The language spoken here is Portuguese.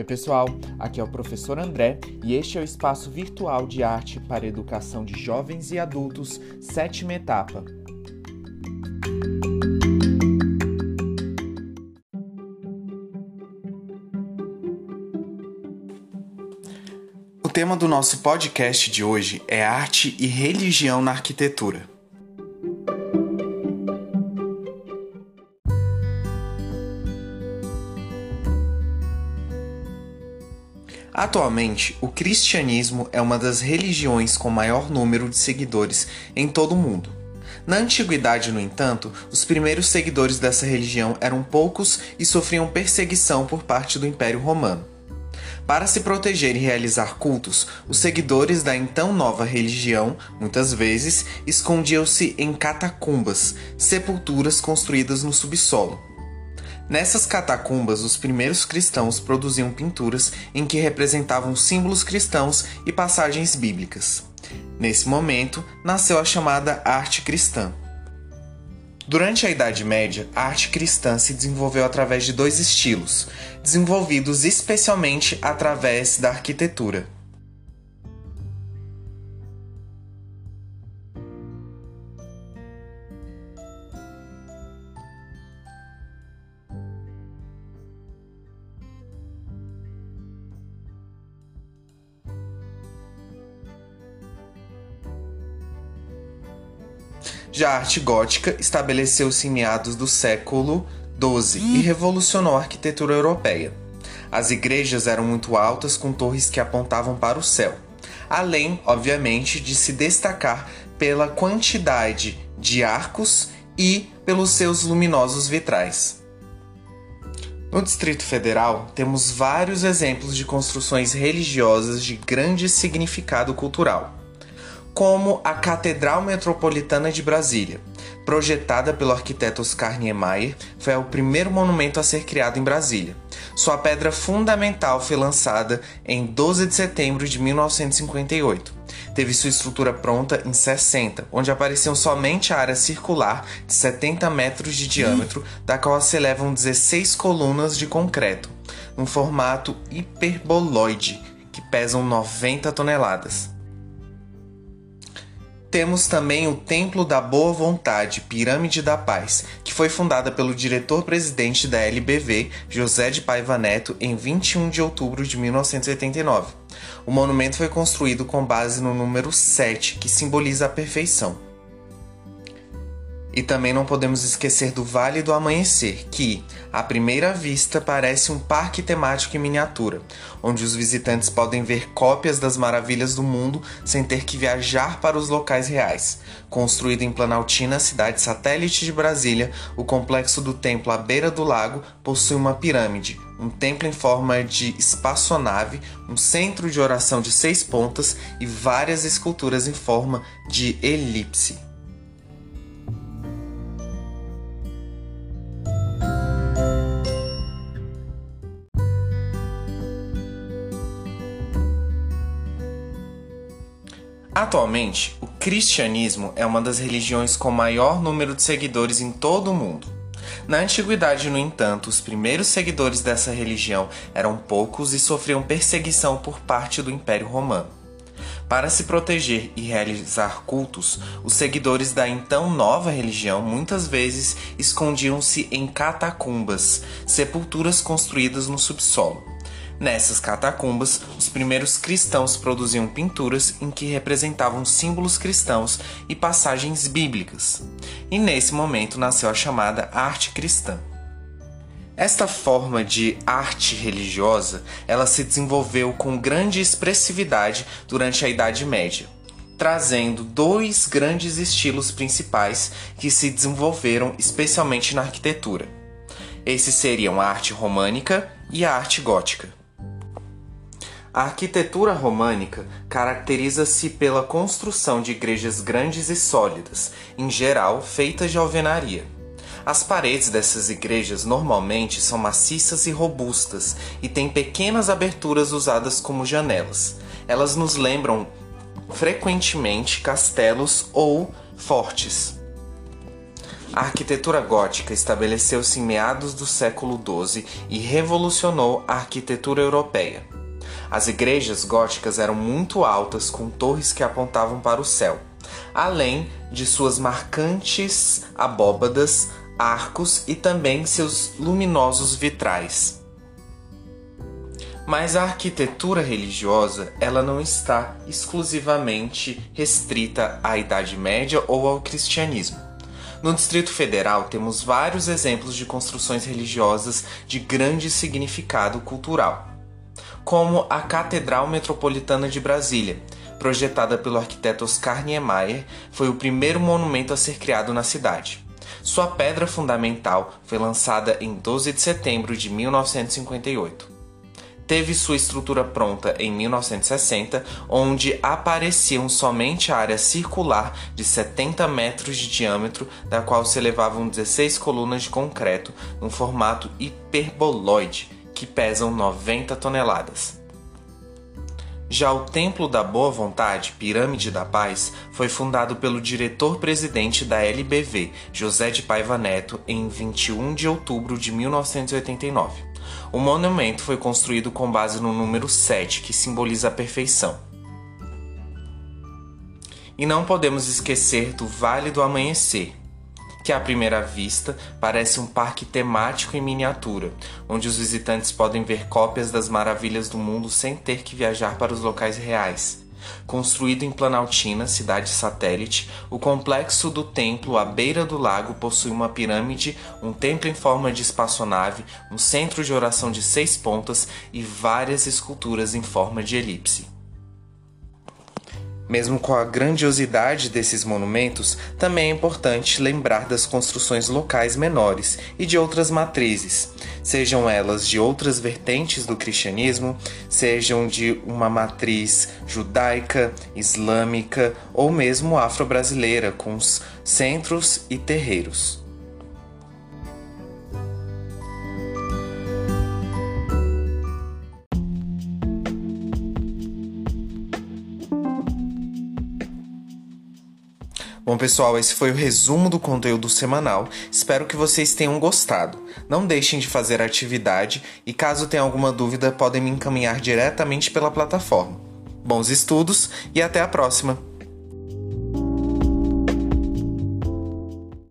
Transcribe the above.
Oi, pessoal, aqui é o professor André e este é o espaço virtual de arte para educação de jovens e adultos, sétima etapa. O tema do nosso podcast de hoje é arte e religião na arquitetura. Atualmente, o cristianismo é uma das religiões com maior número de seguidores em todo o mundo. Na antiguidade, no entanto, os primeiros seguidores dessa religião eram poucos e sofriam perseguição por parte do Império Romano. Para se proteger e realizar cultos, os seguidores da então nova religião, muitas vezes, escondiam-se em catacumbas, sepulturas construídas no subsolo. Nessas catacumbas, os primeiros cristãos produziam pinturas em que representavam símbolos cristãos e passagens bíblicas. Nesse momento, nasceu a chamada arte cristã. Durante a Idade Média, a arte cristã se desenvolveu através de dois estilos, desenvolvidos especialmente através da arquitetura. A arte gótica estabeleceu-se em meados do século XII e revolucionou a arquitetura europeia. As igrejas eram muito altas, com torres que apontavam para o céu, além, obviamente, de se destacar pela quantidade de arcos e pelos seus luminosos vitrais. No Distrito Federal, temos vários exemplos de construções religiosas de grande significado cultural como a Catedral Metropolitana de Brasília. Projetada pelo arquiteto Oscar Niemeyer, foi o primeiro monumento a ser criado em Brasília. Sua pedra fundamental foi lançada em 12 de setembro de 1958. Teve sua estrutura pronta em 60, onde apareciam somente a área circular de 70 metros de diâmetro, da qual se elevam 16 colunas de concreto, num formato hiperboloide, que pesam 90 toneladas. Temos também o Templo da Boa Vontade, Pirâmide da Paz, que foi fundada pelo diretor-presidente da LBV, José de Paiva Neto, em 21 de outubro de 1989. O monumento foi construído com base no número 7, que simboliza a perfeição. E também não podemos esquecer do Vale do Amanhecer, que, à primeira vista, parece um parque temático em miniatura, onde os visitantes podem ver cópias das maravilhas do mundo sem ter que viajar para os locais reais. Construído em Planaltina, cidade satélite de Brasília, o complexo do templo à beira do lago possui uma pirâmide, um templo em forma de espaçonave, um centro de oração de seis pontas e várias esculturas em forma de elipse. Atualmente, o cristianismo é uma das religiões com maior número de seguidores em todo o mundo. Na antiguidade, no entanto, os primeiros seguidores dessa religião eram poucos e sofriam perseguição por parte do Império Romano. Para se proteger e realizar cultos, os seguidores da então nova religião muitas vezes escondiam-se em catacumbas, sepulturas construídas no subsolo. Nessas catacumbas, os primeiros cristãos produziam pinturas em que representavam símbolos cristãos e passagens bíblicas. E nesse momento nasceu a chamada arte cristã. Esta forma de arte religiosa, ela se desenvolveu com grande expressividade durante a Idade Média, trazendo dois grandes estilos principais que se desenvolveram especialmente na arquitetura. Esses seriam a arte românica e a arte gótica. A arquitetura românica caracteriza-se pela construção de igrejas grandes e sólidas, em geral feitas de alvenaria. As paredes dessas igrejas normalmente são maciças e robustas e têm pequenas aberturas usadas como janelas. Elas nos lembram frequentemente castelos ou fortes. A arquitetura gótica estabeleceu-se em meados do século XII e revolucionou a arquitetura europeia. As igrejas góticas eram muito altas, com torres que apontavam para o céu, além de suas marcantes abóbadas, arcos e também seus luminosos vitrais. Mas a arquitetura religiosa, ela não está exclusivamente restrita à Idade Média ou ao cristianismo. No Distrito Federal temos vários exemplos de construções religiosas de grande significado cultural, como a Catedral Metropolitana de Brasília, projetada pelo arquiteto Oscar Niemeyer, foi o primeiro monumento a ser criado na cidade. Sua pedra fundamental foi lançada em 12 de setembro de 1958 teve sua estrutura pronta em 1960, onde apareciam somente a área circular de 70 metros de diâmetro, da qual se elevavam 16 colunas de concreto no formato hiperboloide, que pesam 90 toneladas. Já o Templo da Boa Vontade, Pirâmide da Paz, foi fundado pelo diretor-presidente da LBV, José de Paiva Neto, em 21 de outubro de 1989. O monumento foi construído com base no número 7, que simboliza a perfeição. E não podemos esquecer do Vale do Amanhecer, que à primeira vista parece um parque temático em miniatura, onde os visitantes podem ver cópias das maravilhas do mundo sem ter que viajar para os locais reais. Construído em Planaltina, cidade satélite, o complexo do templo à beira do lago possui uma pirâmide, um templo em forma de espaçonave, um centro de oração de seis pontas e várias esculturas em forma de elipse. Mesmo com a grandiosidade desses monumentos, também é importante lembrar das construções locais menores e de outras matrizes, sejam elas de outras vertentes do cristianismo, sejam de uma matriz judaica, islâmica ou mesmo afro-brasileira, com os centros e terreiros. Bom, pessoal, esse foi o resumo do conteúdo semanal. Espero que vocês tenham gostado. Não deixem de fazer a atividade e, caso tenham alguma dúvida, podem me encaminhar diretamente pela plataforma. Bons estudos e até a próxima!